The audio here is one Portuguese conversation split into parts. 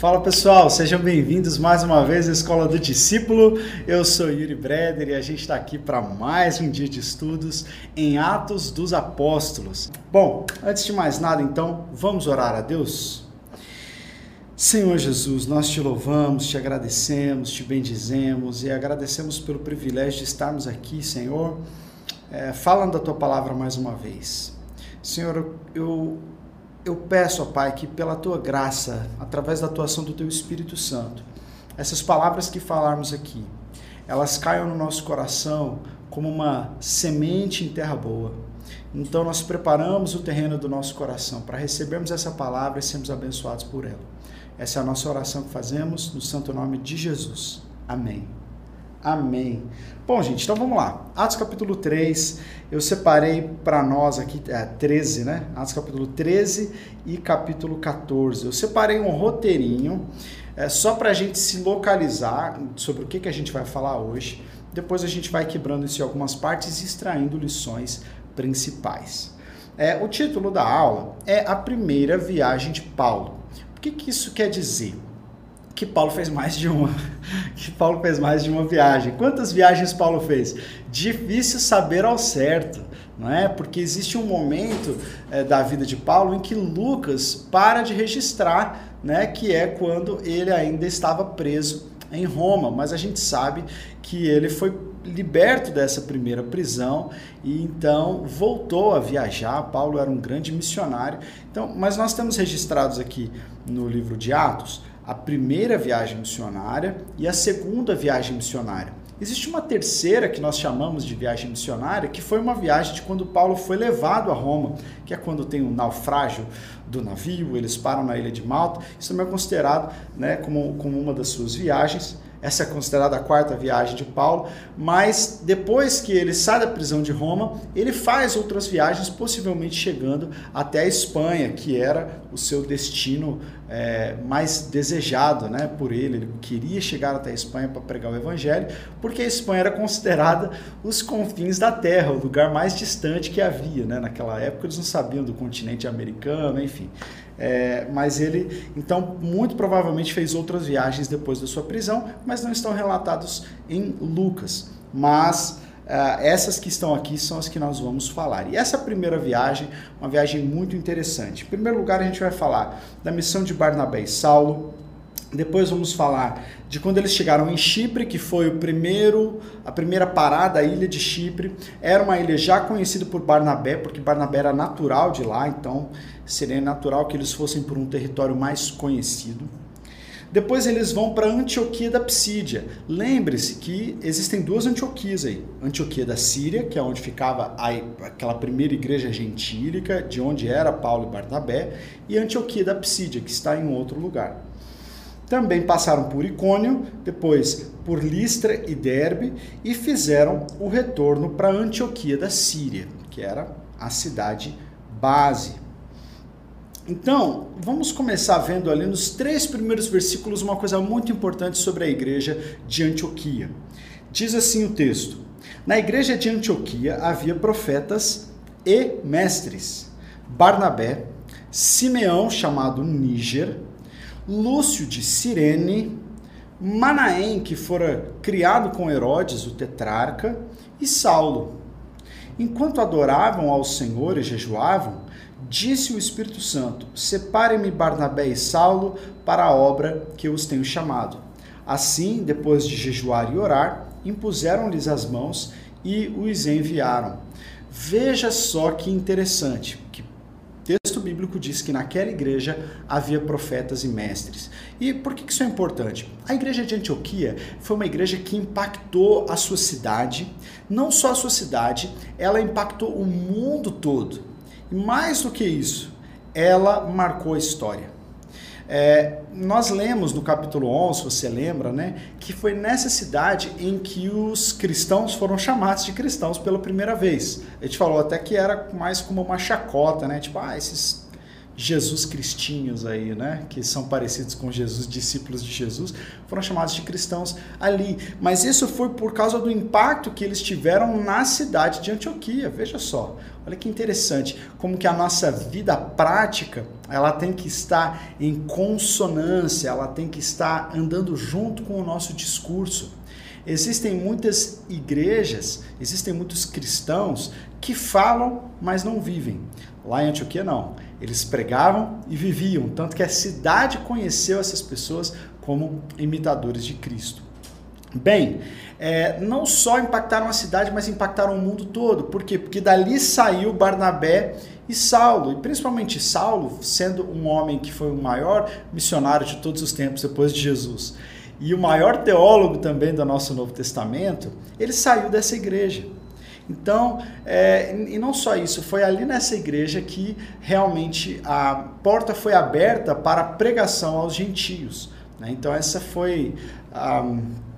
Fala pessoal, sejam bem-vindos mais uma vez à Escola do Discípulo. Eu sou Yuri Breder e a gente está aqui para mais um dia de estudos em Atos dos Apóstolos. Bom, antes de mais nada, então, vamos orar a Deus? Senhor Jesus, nós te louvamos, te agradecemos, te bendizemos e agradecemos pelo privilégio de estarmos aqui, Senhor, é, falando da tua palavra mais uma vez. Senhor, eu eu peço, ó Pai, que pela tua graça, através da atuação do teu Espírito Santo, essas palavras que falarmos aqui, elas caiam no nosso coração como uma semente em terra boa. Então nós preparamos o terreno do nosso coração para recebermos essa palavra e sermos abençoados por ela. Essa é a nossa oração que fazemos no santo nome de Jesus. Amém. Amém. Bom, gente, então vamos lá. Atos capítulo 3, eu separei para nós aqui, é, 13, né? Atos capítulo 13 e capítulo 14. Eu separei um roteirinho é, só para a gente se localizar sobre o que, que a gente vai falar hoje. Depois a gente vai quebrando isso em algumas partes e extraindo lições principais. É, o título da aula é A Primeira Viagem de Paulo. O que, que isso quer dizer? Que Paulo fez mais de uma. Que Paulo fez mais de uma viagem. Quantas viagens Paulo fez? Difícil saber ao certo, não é? Porque existe um momento é, da vida de Paulo em que Lucas para de registrar, né? Que é quando ele ainda estava preso em Roma. Mas a gente sabe que ele foi liberto dessa primeira prisão e então voltou a viajar. Paulo era um grande missionário. Então, mas nós temos registrados aqui no livro de Atos a primeira viagem missionária e a segunda viagem missionária. Existe uma terceira que nós chamamos de viagem missionária, que foi uma viagem de quando Paulo foi levado a Roma, que é quando tem um naufrágio do navio, eles param na ilha de Malta. Isso também é considerado né, como, como uma das suas viagens. Essa é considerada a quarta viagem de Paulo, mas depois que ele sai da prisão de Roma, ele faz outras viagens, possivelmente chegando até a Espanha, que era o seu destino é, mais desejado né, por ele. Ele queria chegar até a Espanha para pregar o Evangelho, porque a Espanha era considerada os confins da terra, o lugar mais distante que havia. Né? Naquela época eles não sabiam do continente americano, enfim. É, mas ele, então, muito provavelmente fez outras viagens depois da sua prisão, mas não estão relatados em Lucas. Mas uh, essas que estão aqui são as que nós vamos falar. E essa primeira viagem, uma viagem muito interessante. Em primeiro lugar, a gente vai falar da missão de Barnabé e Saulo, depois vamos falar de quando eles chegaram em Chipre, que foi o primeiro, a primeira parada, a ilha de Chipre. Era uma ilha já conhecida por Barnabé, porque Barnabé era natural de lá, então seria natural que eles fossem por um território mais conhecido. Depois eles vão para Antioquia da Psídia. Lembre-se que existem duas Antioquias aí. Antioquia da Síria, que é onde ficava a, aquela primeira igreja gentílica, de onde era Paulo e Barnabé, e Antioquia da Psídia, que está em outro lugar. Também passaram por Icônio, depois por Listra e Derbe e fizeram o retorno para Antioquia da Síria, que era a cidade base. Então, vamos começar vendo ali nos três primeiros versículos uma coisa muito importante sobre a igreja de Antioquia. Diz assim o texto: Na igreja de Antioquia havia profetas e mestres: Barnabé, Simeão, chamado Níger, Lúcio de Cirene, Manaém, que fora criado com Herodes, o tetrarca, e Saulo. Enquanto adoravam ao Senhor e jejuavam, disse o Espírito Santo: Separe-me Barnabé e Saulo para a obra que eu os tenho chamado. Assim, depois de jejuar e orar, impuseram-lhes as mãos e os enviaram. Veja só que interessante, que texto bíblico diz que naquela igreja havia profetas e mestres. E por que isso é importante? A igreja de Antioquia foi uma igreja que impactou a sua cidade, não só a sua cidade, ela impactou o mundo todo. Mais do que isso, ela marcou a história. É, nós lemos no capítulo 11, você lembra, né, que foi nessa cidade em que os cristãos foram chamados de cristãos pela primeira vez. A gente falou até que era mais como uma chacota, né, tipo, ah, esses Jesus cristinhos aí, né, que são parecidos com Jesus, discípulos de Jesus, foram chamados de cristãos ali. Mas isso foi por causa do impacto que eles tiveram na cidade de Antioquia. Veja só, Olha que interessante, como que a nossa vida prática, ela tem que estar em consonância, ela tem que estar andando junto com o nosso discurso. Existem muitas igrejas, existem muitos cristãos que falam, mas não vivem. Lá em Antioquia não. Eles pregavam e viviam, tanto que a cidade conheceu essas pessoas como imitadores de Cristo. Bem, é, não só impactaram a cidade, mas impactaram o mundo todo. Por quê? Porque dali saiu Barnabé e Saulo, e principalmente Saulo, sendo um homem que foi o maior missionário de todos os tempos depois de Jesus, e o maior teólogo também do nosso Novo Testamento, ele saiu dessa igreja. Então, é, e não só isso, foi ali nessa igreja que realmente a porta foi aberta para pregação aos gentios. Né? Então, essa foi. Um,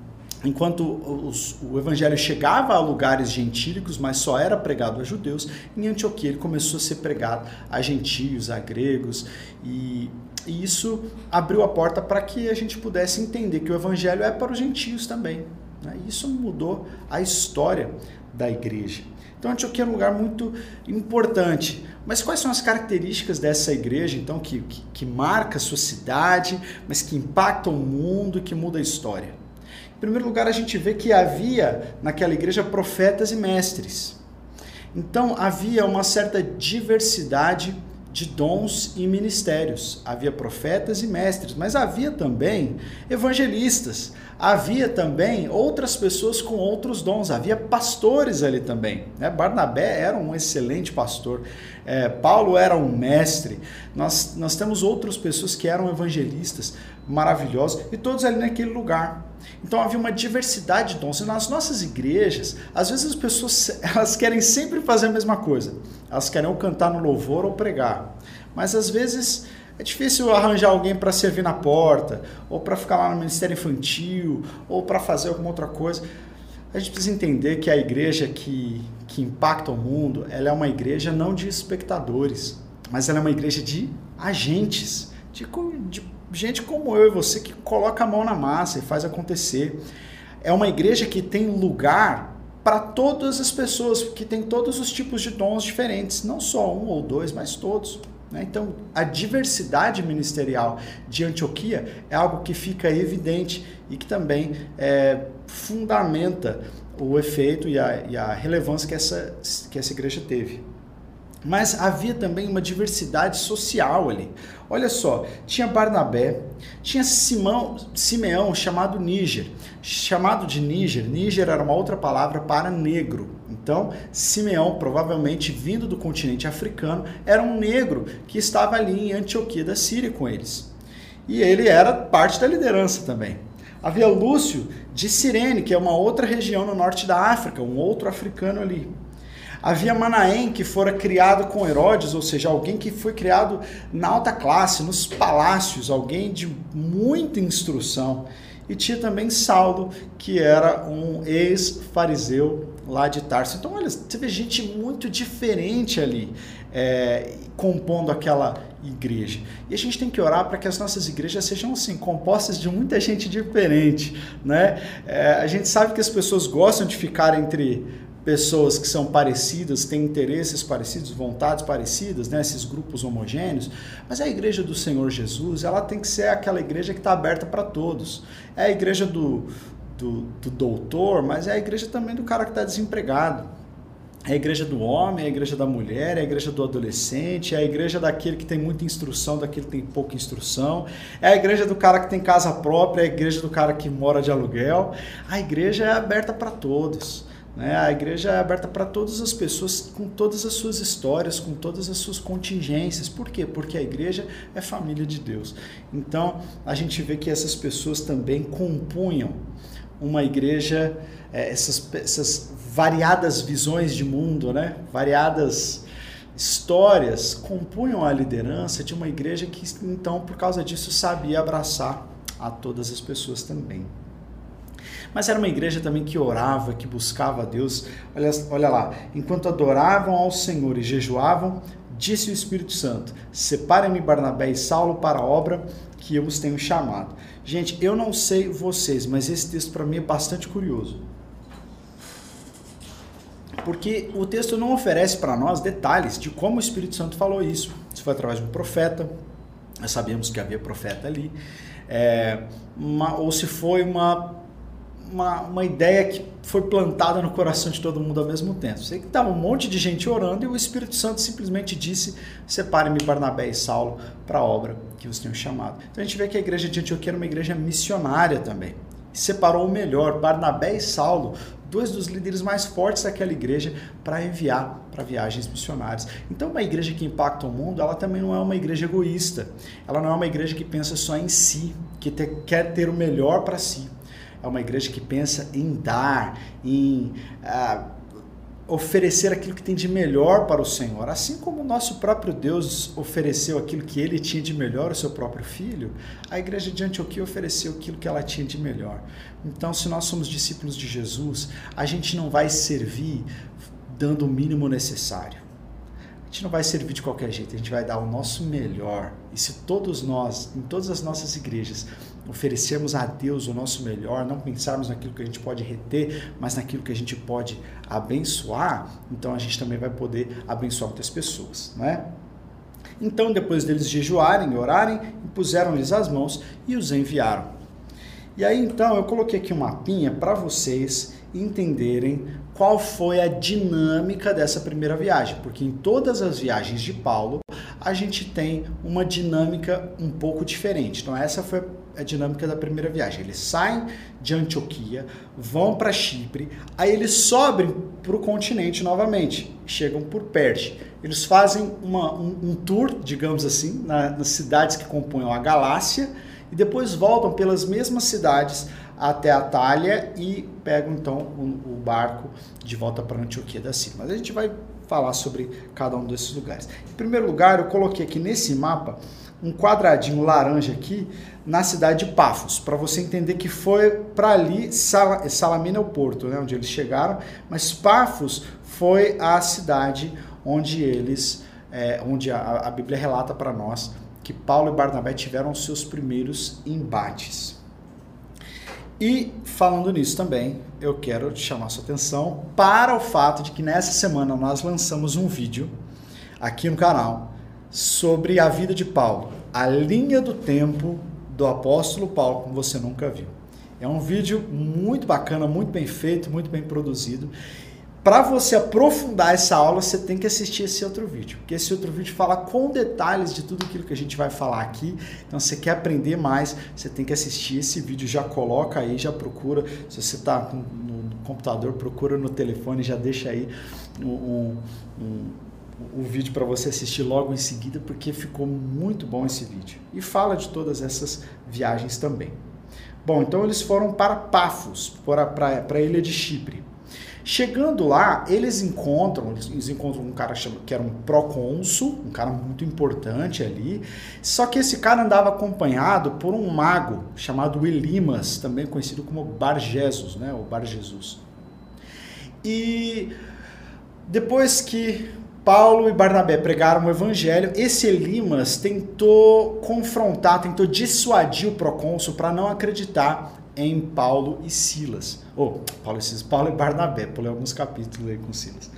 enquanto os, o evangelho chegava a lugares gentílicos, mas só era pregado a judeus, em Antioquia ele começou a ser pregado a gentios, a gregos, e, e isso abriu a porta para que a gente pudesse entender que o evangelho é para os gentios também. Né? Isso mudou a história da igreja. Então Antioquia é um lugar muito importante. Mas quais são as características dessa igreja, então, que, que, que marca a sua cidade, mas que impacta o mundo e que muda a história? Primeiro lugar, a gente vê que havia naquela igreja profetas e mestres. Então havia uma certa diversidade de dons e ministérios. Havia profetas e mestres, mas havia também evangelistas, havia também outras pessoas com outros dons, havia pastores ali também. Né? Barnabé era um excelente pastor, é, Paulo era um mestre, nós, nós temos outras pessoas que eram evangelistas maravilhosos e todos ali naquele lugar. Então havia uma diversidade de dons. E nas nossas igrejas, às vezes as pessoas elas querem sempre fazer a mesma coisa. Elas querem ou cantar no louvor ou pregar. Mas às vezes é difícil arranjar alguém para servir na porta, ou para ficar lá no ministério infantil, ou para fazer alguma outra coisa. A gente precisa entender que a igreja que, que impacta o mundo, ela é uma igreja não de espectadores, mas ela é uma igreja de agentes, de, de gente como eu e você que coloca a mão na massa e faz acontecer. É uma igreja que tem lugar para todas as pessoas, que tem todos os tipos de dons diferentes, não só um ou dois, mas todos. Né? Então, a diversidade ministerial de Antioquia é algo que fica evidente e que também é, fundamenta o efeito e a, e a relevância que essa, que essa igreja teve. Mas havia também uma diversidade social ali. Olha só, tinha Barnabé, tinha Simão, Simeão, chamado Níger. Chamado de Níger, Níger era uma outra palavra para negro. Então, Simeão, provavelmente vindo do continente africano, era um negro que estava ali em Antioquia da Síria com eles. E ele era parte da liderança também. Havia Lúcio de Cirene, que é uma outra região no norte da África, um outro africano ali. Havia Manaém, que fora criado com Herodes, ou seja, alguém que foi criado na alta classe, nos palácios, alguém de muita instrução. E tinha também Saulo, que era um ex-fariseu lá de Tarso. Então, olha, vê gente muito diferente ali, é, compondo aquela igreja. E a gente tem que orar para que as nossas igrejas sejam assim, compostas de muita gente diferente, né? É, a gente sabe que as pessoas gostam de ficar entre pessoas que são parecidas, têm interesses parecidos, vontades parecidas, né? esses grupos homogêneos, mas a igreja do Senhor Jesus, ela tem que ser aquela igreja que está aberta para todos. É a igreja do, do, do, doutor, mas é a igreja também do cara que está desempregado. É a igreja do homem, é a igreja da mulher, é a igreja do adolescente, é a igreja daquele que tem muita instrução, daquele que tem pouca instrução, é a igreja do cara que tem casa própria, é a igreja do cara que mora de aluguel. A igreja é aberta para todos. Né? A igreja é aberta para todas as pessoas, com todas as suas histórias, com todas as suas contingências. Por quê? Porque a igreja é família de Deus. Então, a gente vê que essas pessoas também compunham uma igreja, é, essas, essas variadas visões de mundo, né? variadas histórias, compunham a liderança de uma igreja que, então, por causa disso, sabia abraçar a todas as pessoas também. Mas era uma igreja também que orava, que buscava a Deus. Olha, olha lá, enquanto adoravam ao Senhor e jejuavam, disse o Espírito Santo: Separem-me Barnabé e Saulo para a obra que eu os tenho chamado. Gente, eu não sei vocês, mas esse texto para mim é bastante curioso. Porque o texto não oferece para nós detalhes de como o Espírito Santo falou isso. Se foi através de um profeta, nós sabemos que havia profeta ali, é, uma, ou se foi uma, uma, uma, ideia que foi plantada no coração de todo mundo ao mesmo tempo. Sei que estava um monte de gente orando e o Espírito Santo simplesmente disse: separe-me Barnabé e Saulo para a obra que os tenham chamado. Então a gente vê que a igreja de Antioquia era uma igreja missionária também. Separou o melhor, Barnabé e Saulo, dois dos líderes mais fortes daquela igreja para enviar para viagens missionárias. Então, uma igreja que impacta o mundo, ela também não é uma igreja egoísta. Ela não é uma igreja que pensa só em si, que te, quer ter o melhor para si. É uma igreja que pensa em dar, em ah, oferecer aquilo que tem de melhor para o Senhor. Assim como o nosso próprio Deus ofereceu aquilo que ele tinha de melhor ao seu próprio filho, a igreja de Antioquia ofereceu aquilo que ela tinha de melhor. Então, se nós somos discípulos de Jesus, a gente não vai servir dando o mínimo necessário. A gente não vai servir de qualquer jeito, a gente vai dar o nosso melhor. E se todos nós, em todas as nossas igrejas, oferecermos a Deus o nosso melhor, não pensarmos naquilo que a gente pode reter, mas naquilo que a gente pode abençoar, então a gente também vai poder abençoar muitas pessoas, não é? Então, depois deles jejuarem e orarem, impuseram-lhes as mãos e os enviaram. E aí, então, eu coloquei aqui um mapinha para vocês entenderem qual foi a dinâmica dessa primeira viagem, porque em todas as viagens de Paulo, a gente tem uma dinâmica um pouco diferente. Então, essa foi a dinâmica da primeira viagem. Eles saem de Antioquia, vão para Chipre, aí eles sobem para o continente novamente, chegam por Perge. Eles fazem uma, um, um, tour, digamos assim, na, nas cidades que compõem a Galácia e depois voltam pelas mesmas cidades até a Talha e pegam então o, o barco de volta para Antioquia da Síria. Mas a gente vai falar sobre cada um desses lugares. Em primeiro lugar, eu coloquei aqui nesse mapa um quadradinho laranja aqui na cidade de Pafos, para você entender que foi para ali, Sal Salamina é o porto, né, onde eles chegaram, mas Pafos foi a cidade onde eles, é, onde a, a Bíblia relata para nós que Paulo e Barnabé tiveram seus primeiros embates. E falando nisso também, eu quero chamar sua atenção para o fato de que nessa semana nós lançamos um vídeo aqui no canal sobre a vida de Paulo, a linha do tempo do apóstolo Paulo, como você nunca viu. É um vídeo muito bacana, muito bem feito, muito bem produzido. Para você aprofundar essa aula, você tem que assistir esse outro vídeo, porque esse outro vídeo fala com detalhes de tudo aquilo que a gente vai falar aqui. Então, se você quer aprender mais, você tem que assistir esse vídeo. Já coloca aí, já procura. Se você está no computador, procura no telefone, já deixa aí um, um, um o vídeo para você assistir logo em seguida, porque ficou muito bom esse vídeo. E fala de todas essas viagens também. Bom, então eles foram para Pafos, para a ilha de Chipre. Chegando lá, eles encontram, eles encontram um cara que era um procônsul, um cara muito importante ali. Só que esse cara andava acompanhado por um mago chamado Elimas, também conhecido como Bar Jesus, né, o Bar Jesus. E depois que Paulo e Barnabé pregaram o evangelho. Esse Elimas tentou confrontar, tentou dissuadir o procônsul para não acreditar em Paulo e Silas. Ou oh, Paulo e Silas, Paulo e Barnabé, pulei alguns capítulos aí com Silas.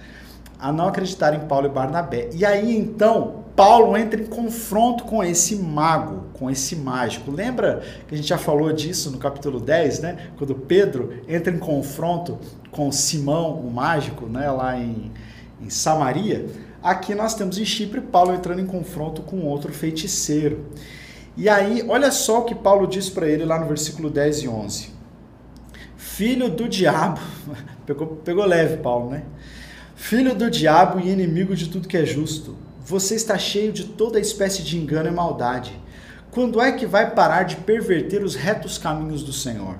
A não acreditar em Paulo e Barnabé. E aí então, Paulo entra em confronto com esse mago, com esse mágico. Lembra que a gente já falou disso no capítulo 10, né? Quando Pedro entra em confronto com Simão, o mágico, né, lá em em Samaria, aqui nós temos em Chipre Paulo entrando em confronto com outro feiticeiro. E aí, olha só o que Paulo diz para ele lá no versículo 10 e 11. Filho do diabo, pegou, pegou leve Paulo, né? Filho do diabo e inimigo de tudo que é justo, você está cheio de toda espécie de engano e maldade. Quando é que vai parar de perverter os retos caminhos do Senhor?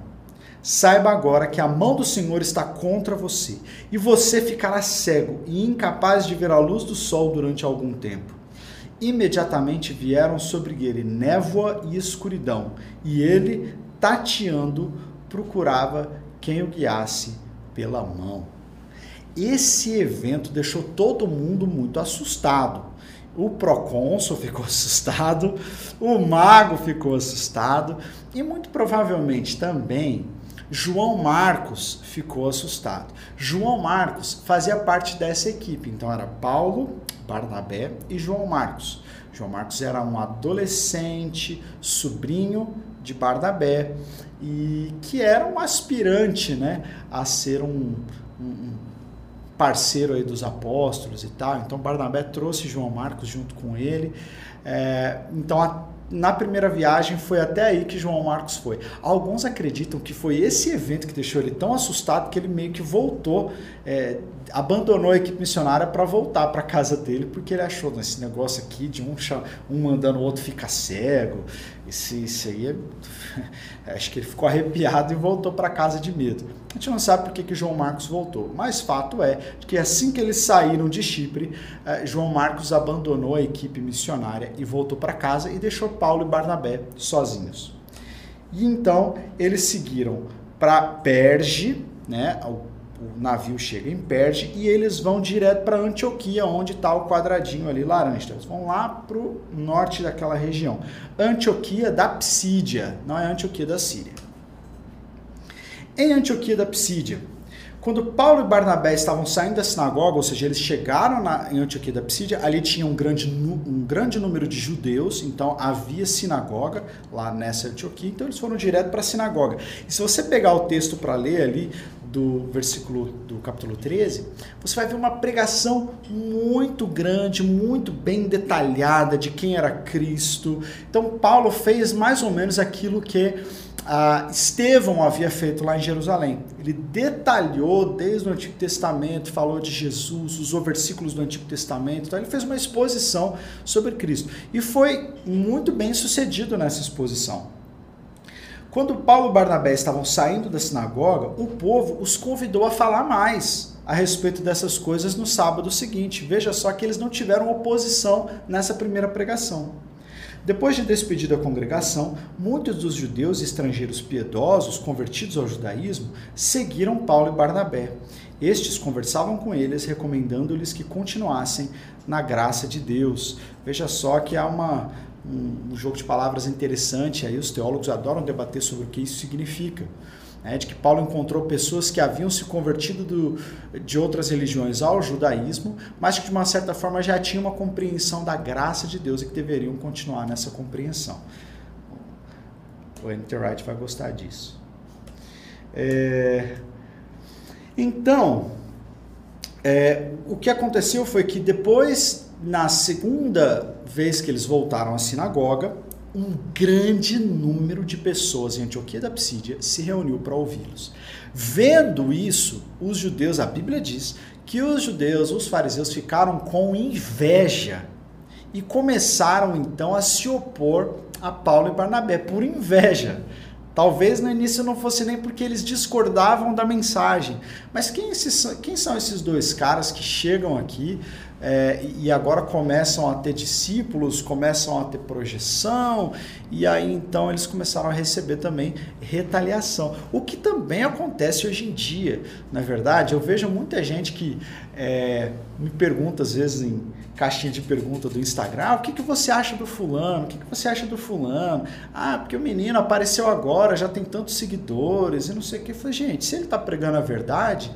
Saiba agora que a mão do Senhor está contra você, e você ficará cego e incapaz de ver a luz do sol durante algum tempo. Imediatamente vieram sobre ele névoa e escuridão, e ele, tateando, procurava quem o guiasse pela mão. Esse evento deixou todo mundo muito assustado. O procônsul ficou assustado, o mago ficou assustado e muito provavelmente também João Marcos ficou assustado. João Marcos fazia parte dessa equipe, então era Paulo, Barnabé e João Marcos. João Marcos era um adolescente, sobrinho de Barnabé, e que era um aspirante né, a ser um, um parceiro aí dos apóstolos e tal. Então Barnabé trouxe João Marcos junto com ele. É, então a na primeira viagem foi até aí que João Marcos foi. Alguns acreditam que foi esse evento que deixou ele tão assustado que ele meio que voltou, é, abandonou a equipe missionária para voltar para casa dele, porque ele achou nesse negócio aqui de um, um mandando o outro ficar cego. Esse, isso aí é, acho que ele ficou arrepiado e voltou para casa de medo. A gente não sabe por que, que João Marcos voltou, mas fato é que assim que eles saíram de Chipre, é, João Marcos abandonou a equipe missionária e voltou para casa e deixou Paulo e Barnabé sozinhos. E então eles seguiram para Perge, né, o navio chega em Perge e eles vão direto para Antioquia, onde está o quadradinho ali laranja. Então, eles vão lá para o norte daquela região. Antioquia da Psídia, não é Antioquia da Síria. Em Antioquia da Psídia, quando Paulo e Barnabé estavam saindo da sinagoga, ou seja, eles chegaram na, em Antioquia da Psídia, ali tinha um grande, um grande número de judeus, então havia sinagoga lá nessa Antioquia, então eles foram direto para a sinagoga. E se você pegar o texto para ler ali, do versículo do capítulo 13, você vai ver uma pregação muito grande, muito bem detalhada de quem era Cristo. Então, Paulo fez mais ou menos aquilo que ah, Estevão havia feito lá em Jerusalém. Ele detalhou desde o Antigo Testamento, falou de Jesus, usou versículos do Antigo Testamento. Então, ele fez uma exposição sobre Cristo e foi muito bem sucedido nessa exposição. Quando Paulo e Barnabé estavam saindo da sinagoga, o povo os convidou a falar mais a respeito dessas coisas no sábado seguinte. Veja só que eles não tiveram oposição nessa primeira pregação. Depois de despedir da congregação, muitos dos judeus e estrangeiros piedosos convertidos ao judaísmo seguiram Paulo e Barnabé. Estes conversavam com eles, recomendando-lhes que continuassem na graça de Deus. Veja só que há uma, um, um jogo de palavras interessante, aí os teólogos adoram debater sobre o que isso significa. Né, de que Paulo encontrou pessoas que haviam se convertido do, de outras religiões ao judaísmo, mas que de uma certa forma já tinham uma compreensão da graça de Deus e que deveriam continuar nessa compreensão. O Wright vai gostar disso. É... Então, é, o que aconteceu foi que depois, na segunda vez que eles voltaram à sinagoga, um grande número de pessoas em Antioquia da Psídia se reuniu para ouvi-los. Vendo isso, os judeus, a Bíblia diz que os judeus, os fariseus, ficaram com inveja e começaram então a se opor a Paulo e Barnabé por inveja. Talvez no início não fosse nem porque eles discordavam da mensagem. Mas quem, esses, quem são esses dois caras que chegam aqui é, e agora começam a ter discípulos, começam a ter projeção, e aí então eles começaram a receber também retaliação. O que também acontece hoje em dia, na é verdade, eu vejo muita gente que é, me pergunta às vezes em caixinha de pergunta do Instagram, ah, o que, que você acha do fulano? O que, que você acha do fulano? Ah, porque o menino apareceu agora, já tem tantos seguidores e não sei o que. Eu falei, gente, se ele está pregando a verdade,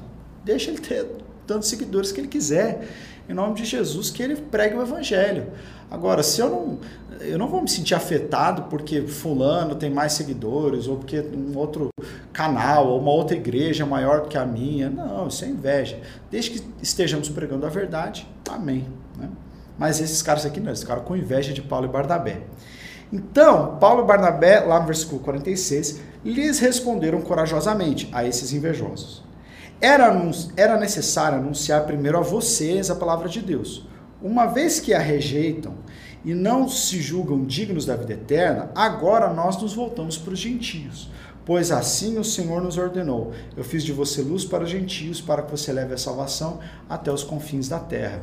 deixa ele ter tantos seguidores que ele quiser. Em nome de Jesus, que ele pregue o evangelho. Agora, se eu não, eu não vou me sentir afetado porque fulano tem mais seguidores ou porque um outro canal ou uma outra igreja é maior do que a minha. Não, isso é inveja. Desde que estejamos pregando a verdade, amém. Mas esses caras aqui não, esses caras com inveja de Paulo e Barnabé. Então, Paulo e Barnabé, lá no versículo 46, lhes responderam corajosamente a esses invejosos. Era, era necessário anunciar primeiro a vocês a palavra de Deus. Uma vez que a rejeitam e não se julgam dignos da vida eterna, agora nós nos voltamos para os gentios. Pois assim o Senhor nos ordenou: Eu fiz de você luz para os gentios, para que você leve a salvação até os confins da terra.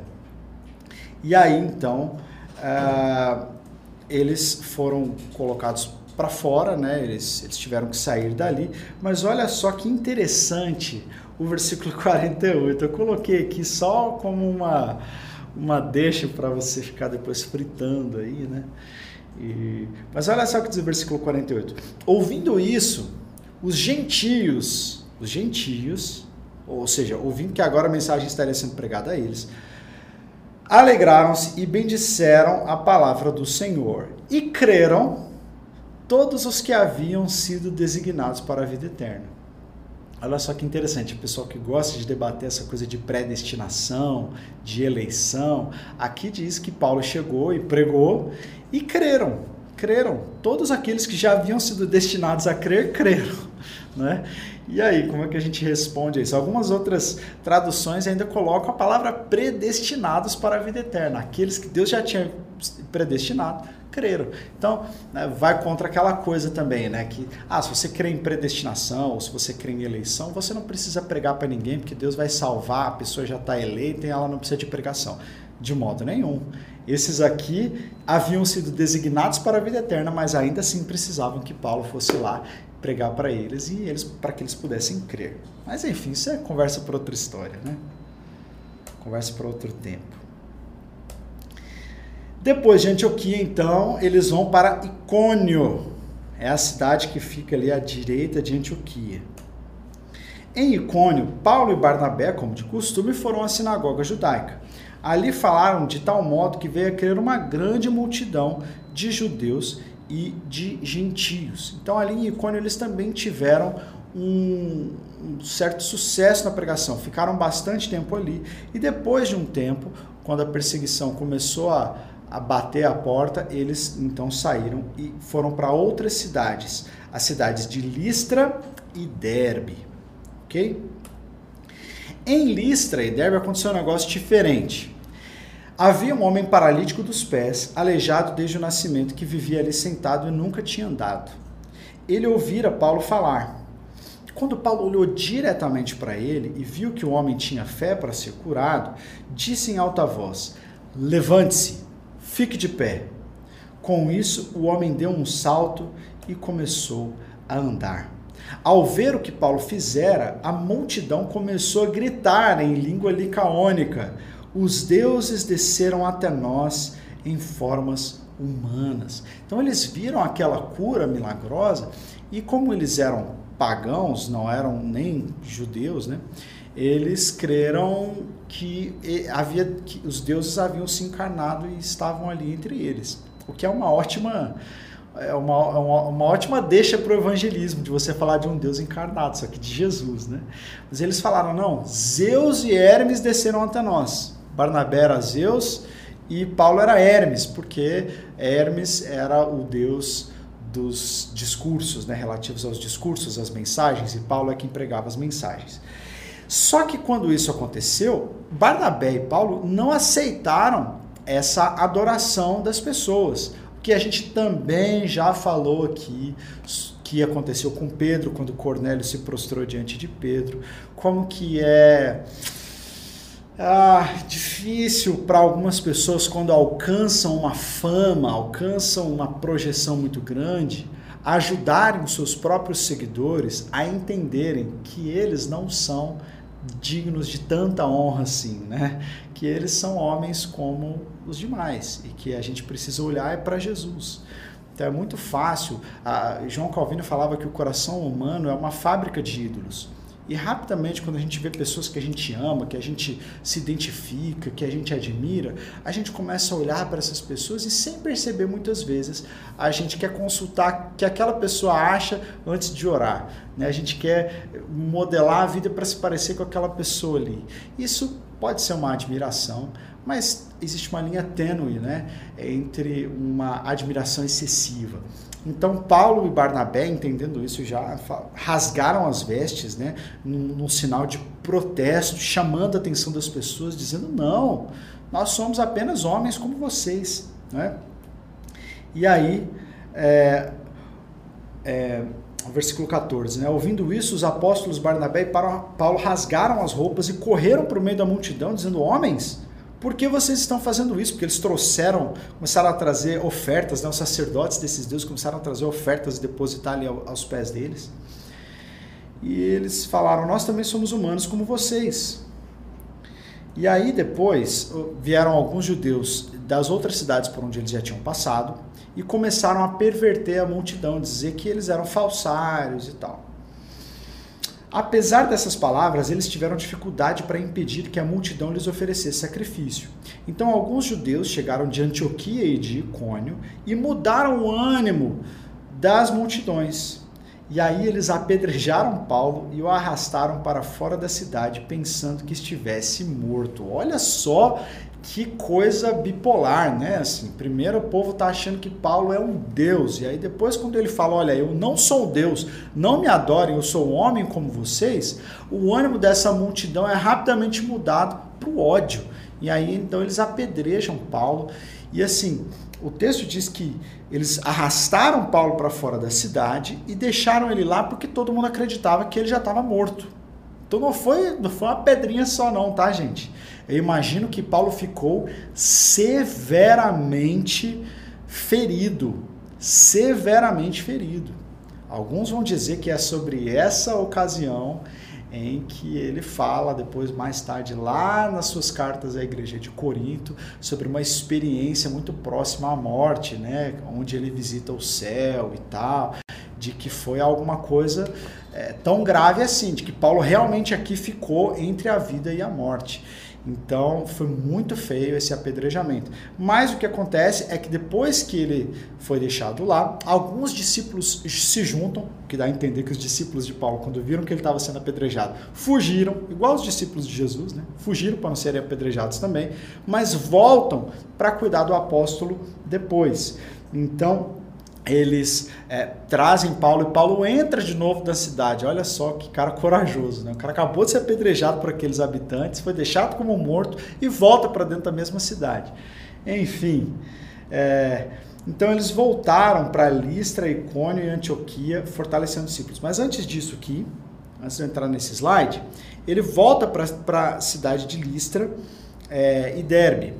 E aí então uh, eles foram colocados para fora, né? Eles, eles tiveram que sair dali. Mas olha só que interessante o versículo 48. Eu coloquei aqui só como uma, uma deixa para você ficar depois fritando aí, né? E, mas olha só o que diz o versículo 48. Ouvindo isso, os gentios, os gentios, ou seja, ouvindo que agora a mensagem estaria sendo pregada a eles, alegraram-se e bendisseram a palavra do Senhor e creram todos os que haviam sido designados para a vida eterna. Olha só que interessante, o pessoal que gosta de debater essa coisa de predestinação, de eleição, aqui diz que Paulo chegou e pregou e creram, creram. Todos aqueles que já haviam sido destinados a crer, creram. Né? E aí, como é que a gente responde a isso? Algumas outras traduções ainda colocam a palavra predestinados para a vida eterna. Aqueles que Deus já tinha predestinado, creram. Então, né, vai contra aquela coisa também, né? Que, ah, se você crê em predestinação, ou se você crê em eleição, você não precisa pregar para ninguém, porque Deus vai salvar, a pessoa já está eleita e ela não precisa de pregação. De modo nenhum. Esses aqui haviam sido designados para a vida eterna, mas ainda assim precisavam que Paulo fosse lá pregar para eles e eles para que eles pudessem crer. Mas enfim, isso é conversa para outra história, né? Conversa para outro tempo. Depois de Antioquia, então, eles vão para Icônio. É a cidade que fica ali à direita de Antioquia. Em Icônio, Paulo e Barnabé, como de costume, foram à sinagoga judaica. Ali falaram de tal modo que veio a crer uma grande multidão de judeus e de gentios. Então, ali em Icônio, eles também tiveram um, um, certo sucesso na pregação, ficaram bastante tempo ali. E depois de um tempo, quando a perseguição começou a a bater a porta, eles então saíram e foram para outras cidades, as cidades de Listra e Derbe, ok? Em Listra e Derbe aconteceu um negócio diferente. Havia um homem paralítico dos pés, aleijado desde o nascimento, que vivia ali sentado e nunca tinha andado. Ele ouvira Paulo falar. Quando Paulo olhou diretamente para ele e viu que o homem tinha fé para ser curado, disse em alta voz: Levante-se, Fique de pé. Com isso, o homem deu um salto e começou a andar. Ao ver o que Paulo fizera, a multidão começou a gritar em língua licaônica: Os deuses desceram até nós em formas humanas. Então eles viram aquela cura milagrosa e como eles eram pagãos, não eram nem judeus, né? eles creram que havia que os deuses haviam se encarnado e estavam ali entre eles. O que é uma ótima é uma, é uma, uma ótima deixa para o evangelismo, de você falar de um Deus encarnado, só que de Jesus, né? Mas eles falaram, não, Zeus e Hermes desceram até nós. Barnabé era Zeus e Paulo era Hermes, porque Hermes era o Deus dos discursos, né, relativos aos discursos, às mensagens, e Paulo é quem pregava as mensagens. Só que quando isso aconteceu, Barnabé e Paulo não aceitaram essa adoração das pessoas. O que a gente também já falou aqui, que aconteceu com Pedro, quando Cornélio se prostrou diante de Pedro, como que é ah, difícil para algumas pessoas quando alcançam uma fama, alcançam uma projeção muito grande, ajudarem os seus próprios seguidores a entenderem que eles não são dignos de tanta honra assim, né? Que eles são homens como os demais e que a gente precisa olhar é para Jesus. Então é muito fácil. João Calvino falava que o coração humano é uma fábrica de ídolos. E rapidamente, quando a gente vê pessoas que a gente ama, que a gente se identifica, que a gente admira, a gente começa a olhar para essas pessoas e, sem perceber muitas vezes, a gente quer consultar o que aquela pessoa acha antes de orar. Né? A gente quer modelar a vida para se parecer com aquela pessoa ali. Isso pode ser uma admiração, mas existe uma linha tênue né? entre uma admiração excessiva. Então Paulo e Barnabé, entendendo isso, já rasgaram as vestes, né, num, num, sinal de protesto, chamando a atenção das pessoas, dizendo não, nós somos apenas homens como vocês, né? E aí, é, é, versículo 14, né? Ouvindo isso, os apóstolos Barnabé e Paulo rasgaram as roupas e correram para o meio da multidão, dizendo: Homens, por que vocês estão fazendo isso? Porque eles trouxeram, começaram a trazer ofertas, né? os sacerdotes desses deuses começaram a trazer ofertas e depositar ali aos pés deles. E eles falaram: Nós também somos humanos como vocês. E aí depois vieram alguns judeus das outras cidades por onde eles já tinham passado e começaram a perverter a multidão, dizer que eles eram falsários e tal. Apesar dessas palavras, eles tiveram dificuldade para impedir que a multidão lhes oferecesse sacrifício. Então, alguns judeus chegaram de Antioquia e de Icônio e mudaram o ânimo das multidões. E aí eles apedrejaram Paulo e o arrastaram para fora da cidade, pensando que estivesse morto. Olha só que coisa bipolar, né? Assim, primeiro o povo tá achando que Paulo é um deus, e aí depois quando ele fala, olha, eu não sou Deus, não me adorem, eu sou homem como vocês, o ânimo dessa multidão é rapidamente mudado para o ódio. E aí então eles apedrejam Paulo, e assim, o texto diz que eles arrastaram Paulo para fora da cidade e deixaram ele lá porque todo mundo acreditava que ele já estava morto. Então não foi, não foi uma pedrinha só não, tá, gente? Eu imagino que Paulo ficou severamente ferido, severamente ferido. Alguns vão dizer que é sobre essa ocasião em que ele fala depois mais tarde lá nas suas cartas à igreja de Corinto sobre uma experiência muito próxima à morte, né, onde ele visita o céu e tal, de que foi alguma coisa é, tão grave assim, de que Paulo realmente aqui ficou entre a vida e a morte. Então foi muito feio esse apedrejamento. Mas o que acontece é que depois que ele foi deixado lá, alguns discípulos se juntam, que dá a entender que os discípulos de Paulo, quando viram que ele estava sendo apedrejado, fugiram, igual os discípulos de Jesus, né? fugiram para não serem apedrejados também, mas voltam para cuidar do apóstolo depois. Então eles é, trazem Paulo e Paulo entra de novo na cidade. Olha só que cara corajoso, né? O cara acabou de ser apedrejado por aqueles habitantes, foi deixado como morto e volta para dentro da mesma cidade. Enfim, é, então eles voltaram para Listra, Icônio e Antioquia, fortalecendo os discípulos. Mas antes disso aqui, antes de eu entrar nesse slide, ele volta para a cidade de Listra é, e Derbe.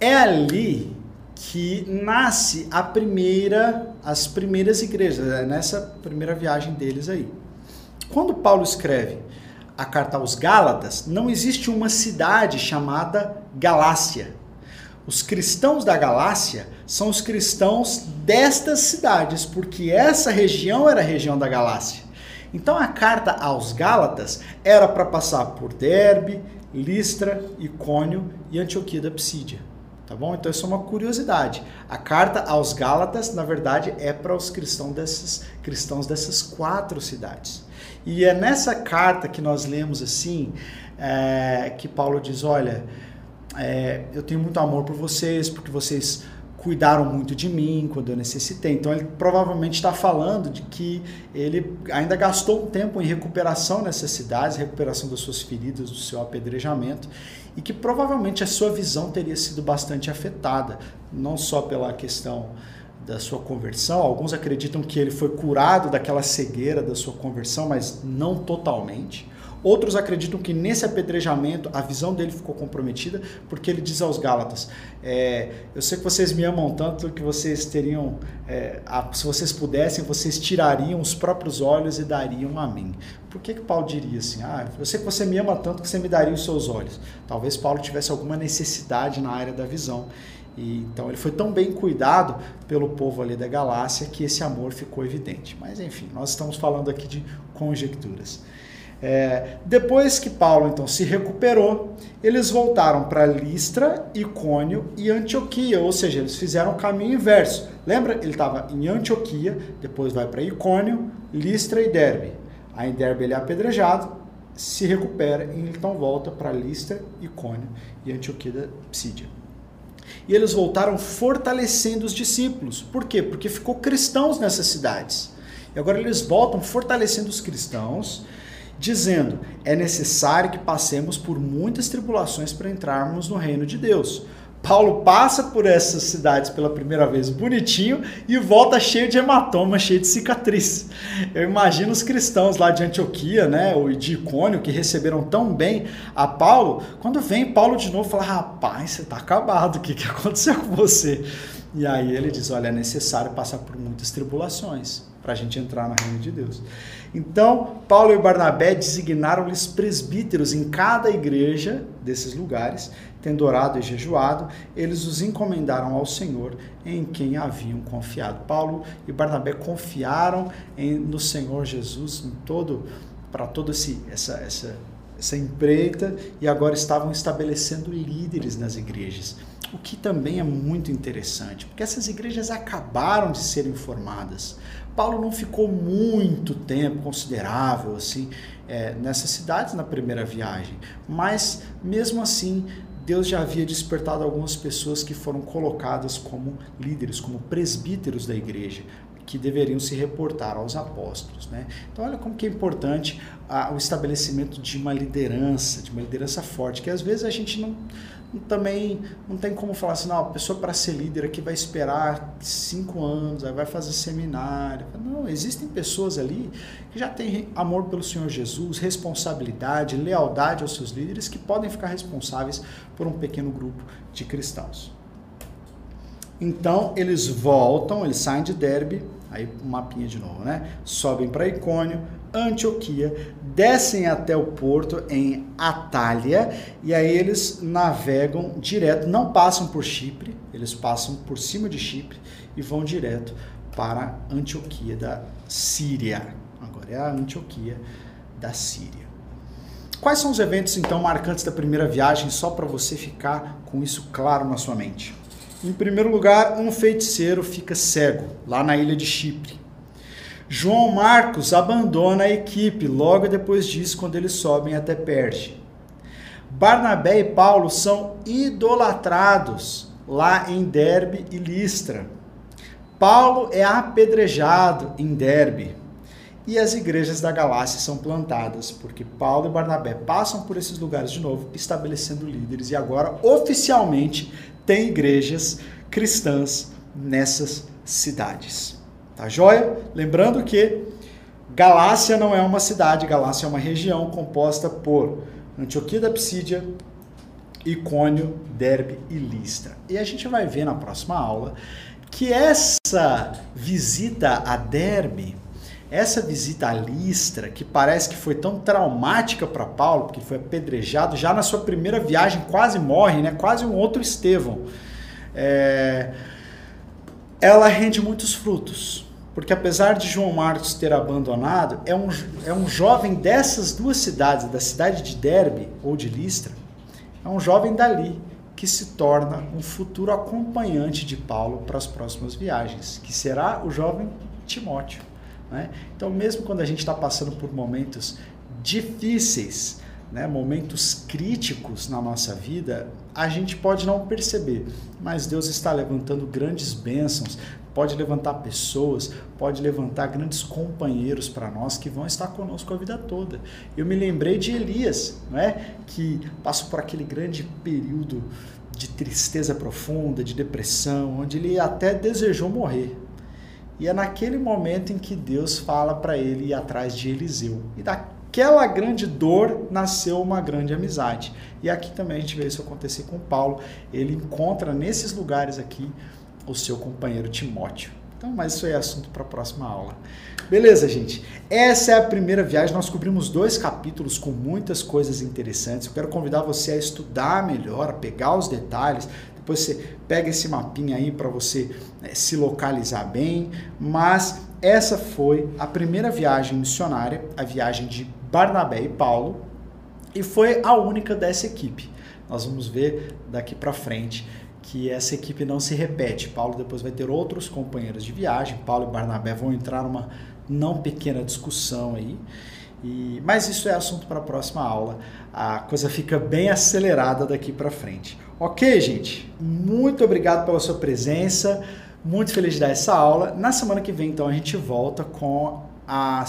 É ali que nasce a primeira, as primeiras igrejas, é nessa primeira viagem deles aí. Quando Paulo escreve a carta aos Gálatas, não existe uma cidade chamada Galácia. Os cristãos da Galácia são os cristãos destas cidades, porque essa região era a região da Galácia. Então a carta aos Gálatas era para passar por Derbe, Listra, Icônio e Antioquia da Psídia tá bom? Então isso é uma curiosidade. A carta aos Gálatas, na verdade, é para os cristãos dessas, cristãos dessas quatro cidades. E é nessa carta que nós lemos assim, é, que Paulo diz, olha, é, eu tenho muito amor por vocês, porque vocês cuidaram muito de mim quando eu necessitei. Então ele provavelmente está falando de que ele ainda gastou um tempo em recuperação nessas cidades, recuperação das suas feridas, do seu apedrejamento, e que provavelmente a sua visão teria sido bastante afetada, não só pela questão da sua conversão. Alguns acreditam que ele foi curado daquela cegueira da sua conversão, mas não totalmente. Outros acreditam que nesse apedrejamento a visão dele ficou comprometida, porque ele diz aos Gálatas: é, Eu sei que vocês me amam tanto que vocês teriam, é, a, se vocês pudessem, vocês tirariam os próprios olhos e dariam a mim. Por que, que Paulo diria assim? Ah, eu sei que você me ama tanto que você me daria os seus olhos. Talvez Paulo tivesse alguma necessidade na área da visão. E, então ele foi tão bem cuidado pelo povo ali da Galácia que esse amor ficou evidente. Mas enfim, nós estamos falando aqui de conjecturas. É, depois que Paulo então se recuperou, eles voltaram para Listra, Icônio e Antioquia, ou seja, eles fizeram o caminho inverso. Lembra? Ele estava em Antioquia, depois vai para Icônio, Listra e Derbe. Aí em Derbe ele é apedrejado, se recupera e então volta para Listra, Icônio e Antioquia da Psídia. E eles voltaram fortalecendo os discípulos. Por quê? Porque ficou cristãos nessas cidades. E agora eles voltam fortalecendo os cristãos dizendo: é necessário que passemos por muitas tribulações para entrarmos no reino de Deus. Paulo passa por essas cidades pela primeira vez bonitinho e volta cheio de hematoma, cheio de cicatriz. Eu imagino os cristãos lá de Antioquia, né, ou de Icônio, que receberam tão bem a Paulo, quando vem Paulo de novo fala: rapaz, você está acabado, o que, que aconteceu com você? E aí ele diz: olha, é necessário passar por muitas tribulações para a gente entrar no reino de Deus. Então, Paulo e Barnabé designaram-lhes presbíteros em cada igreja desses lugares, Tendo orado e jejuado, eles os encomendaram ao Senhor, em quem haviam confiado. Paulo e Barnabé confiaram em, no Senhor Jesus em todo para toda essa, essa, essa empreita e agora estavam estabelecendo líderes nas igrejas. O que também é muito interessante, porque essas igrejas acabaram de serem formadas. Paulo não ficou muito tempo considerável assim é, nessas cidades na primeira viagem, mas mesmo assim Deus já havia despertado algumas pessoas que foram colocadas como líderes, como presbíteros da igreja, que deveriam se reportar aos apóstolos. Né? Então, olha como que é importante ah, o estabelecimento de uma liderança, de uma liderança forte, que às vezes a gente não, também não tem como falar assim, não, a pessoa para ser líder aqui vai esperar cinco anos, aí vai fazer seminário. Não, existem pessoas ali que já têm amor pelo Senhor Jesus, responsabilidade, lealdade aos seus líderes, que podem ficar responsáveis por um pequeno grupo de cristãos. Então eles voltam, eles saem de Derbe, aí um mapinha de novo, né? Sobem para Icônio, Antioquia, descem até o porto em Atália e aí eles navegam direto, não passam por Chipre, eles passam por cima de Chipre e vão direto para Antioquia da Síria. Agora é a Antioquia da Síria. Quais são os eventos então marcantes da primeira viagem, só para você ficar com isso claro na sua mente? Em primeiro lugar, um feiticeiro fica cego lá na ilha de Chipre. João Marcos abandona a equipe logo depois disso, quando eles sobem até Perge. Barnabé e Paulo são idolatrados lá em Derbe e Listra. Paulo é apedrejado em Derbe. E as igrejas da Galácia são plantadas, porque Paulo e Barnabé passam por esses lugares de novo, estabelecendo líderes, e agora oficialmente tem igrejas cristãs nessas cidades. Tá joia? Lembrando que Galácia não é uma cidade, Galácia é uma região composta por Antioquia da Psídia, Icônio, Derbe e Listra. E a gente vai ver na próxima aula que essa visita a Derbe, essa visita a Listra, que parece que foi tão traumática para Paulo, porque foi apedrejado já na sua primeira viagem, quase morre, né? quase um outro Estevão. É... Ela rende muitos frutos porque apesar de João Marcos ter abandonado, é um, é um jovem dessas duas cidades, da cidade de Derbe ou de Listra, é um jovem dali que se torna um futuro acompanhante de Paulo para as próximas viagens, que será o jovem Timóteo. Né? Então, mesmo quando a gente está passando por momentos difíceis, né, momentos críticos na nossa vida, a gente pode não perceber, mas Deus está levantando grandes bênçãos, pode levantar pessoas, pode levantar grandes companheiros para nós que vão estar conosco a vida toda. Eu me lembrei de Elias, não é? que passou por aquele grande período de tristeza profunda, de depressão, onde ele até desejou morrer. E é naquele momento em que Deus fala para ele ir atrás de Eliseu. E da daquela grande dor nasceu uma grande amizade. E aqui também a gente vê isso acontecer com Paulo. Ele encontra nesses lugares aqui o seu companheiro Timóteo. Então, mas isso é assunto para a próxima aula. Beleza, gente? Essa é a primeira viagem. Nós cobrimos dois capítulos com muitas coisas interessantes. Eu quero convidar você a estudar melhor, a pegar os detalhes. Depois você pega esse mapinha aí para você né, se localizar bem. Mas essa foi a primeira viagem missionária, a viagem de Barnabé e Paulo, e foi a única dessa equipe. Nós vamos ver daqui para frente que essa equipe não se repete. Paulo depois vai ter outros companheiros de viagem. Paulo e Barnabé vão entrar numa não pequena discussão aí. E, mas isso é assunto para a próxima aula. A coisa fica bem acelerada daqui para frente. Ok, gente? Muito obrigado pela sua presença. Muito feliz de dar essa aula. Na semana que vem, então, a gente volta com a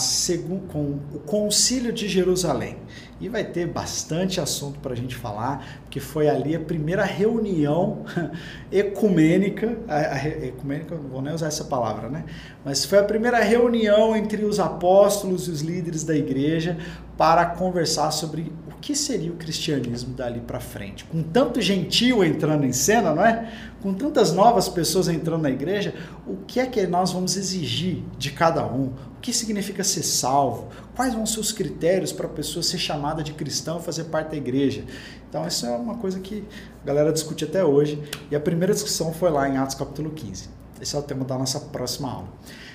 com o Concílio de Jerusalém. E vai ter bastante assunto para a gente falar, porque foi ali a primeira reunião ecumênica, a, a, ecumênica, não vou nem usar essa palavra, né? Mas foi a primeira reunião entre os apóstolos e os líderes da igreja para conversar sobre o que seria o cristianismo dali para frente. Com tanto gentil entrando em cena, não é? Com tantas novas pessoas entrando na igreja, o que é que nós vamos exigir de cada um? O que significa ser salvo? Quais vão ser os critérios para a pessoa ser chamada de cristão e fazer parte da igreja. Então, isso é uma coisa que a galera discute até hoje. E a primeira discussão foi lá em Atos capítulo 15. Esse é o tema da nossa próxima aula.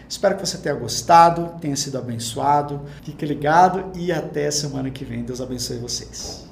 Espero que você tenha gostado, tenha sido abençoado. Fique ligado e até semana que vem. Deus abençoe vocês.